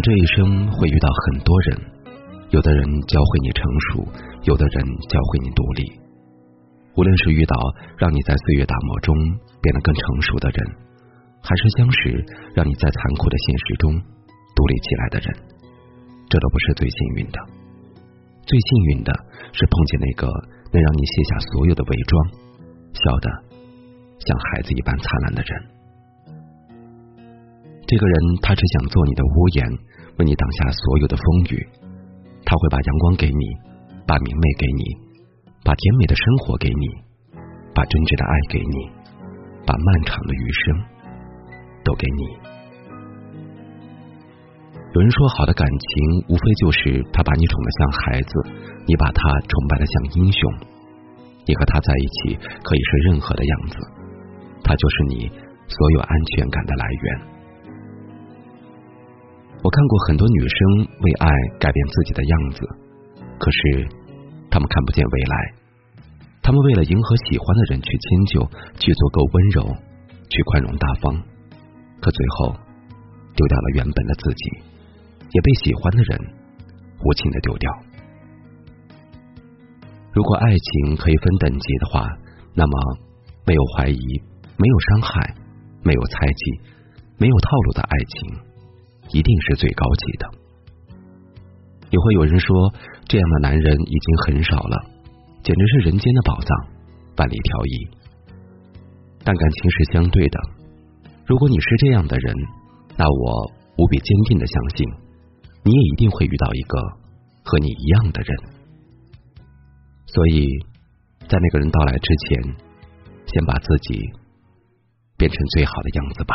这一生会遇到很多人，有的人教会你成熟，有的人教会你独立。无论是遇到让你在岁月打磨中变得更成熟的人，还是相识让你在残酷的现实中独立起来的人，这都不是最幸运的。最幸运的是碰见那个能让你卸下所有的伪装，笑得像孩子一般灿烂的人。这个人，他只想做你的屋檐，为你挡下所有的风雨。他会把阳光给你，把明媚给你，把甜美的生活给你，把真挚的爱给你，把漫长的余生都给你。有人说，好的感情无非就是他把你宠得像孩子，你把他崇拜的像英雄。你和他在一起可以是任何的样子，他就是你所有安全感的来源。我看过很多女生为爱改变自己的样子，可是她们看不见未来。她们为了迎合喜欢的人去迁就，去做够温柔，去宽容大方，可最后丢掉了原本的自己，也被喜欢的人无情的丢掉。如果爱情可以分等级的话，那么没有怀疑、没有伤害、没有猜忌、没有套路的爱情。一定是最高级的。也会有人说，这样的男人已经很少了，简直是人间的宝藏，万里挑一。但感情是相对的，如果你是这样的人，那我无比坚定的相信，你也一定会遇到一个和你一样的人。所以在那个人到来之前，先把自己变成最好的样子吧。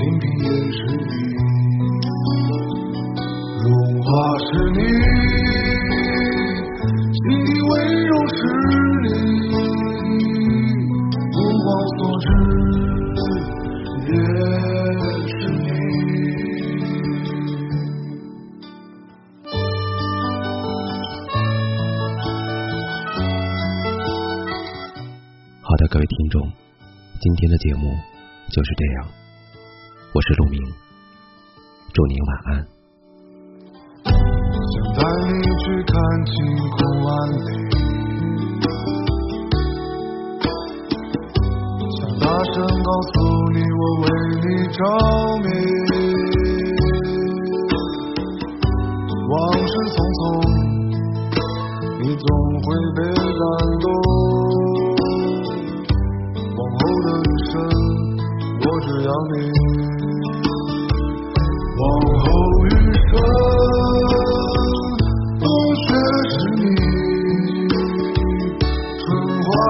听听也是你，融化是你，心底温柔是你，目光所至也是你。好的，各位听众，今天的节目就是这样。我是陆明，祝您晚安。想带你去看晴空万里，想大声告诉你我为你着迷。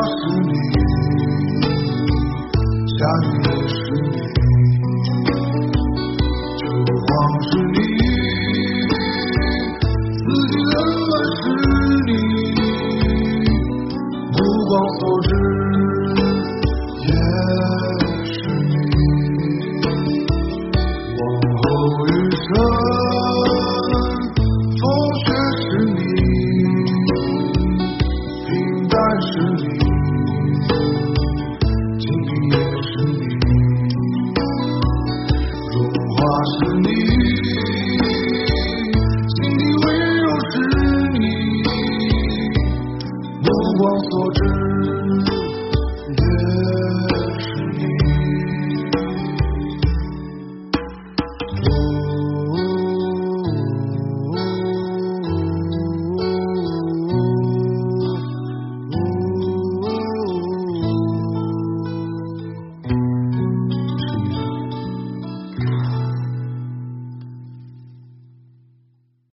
是你，夏雨也是你，秋黄是你，四季冷暖是你，目光所至。是你。往后余生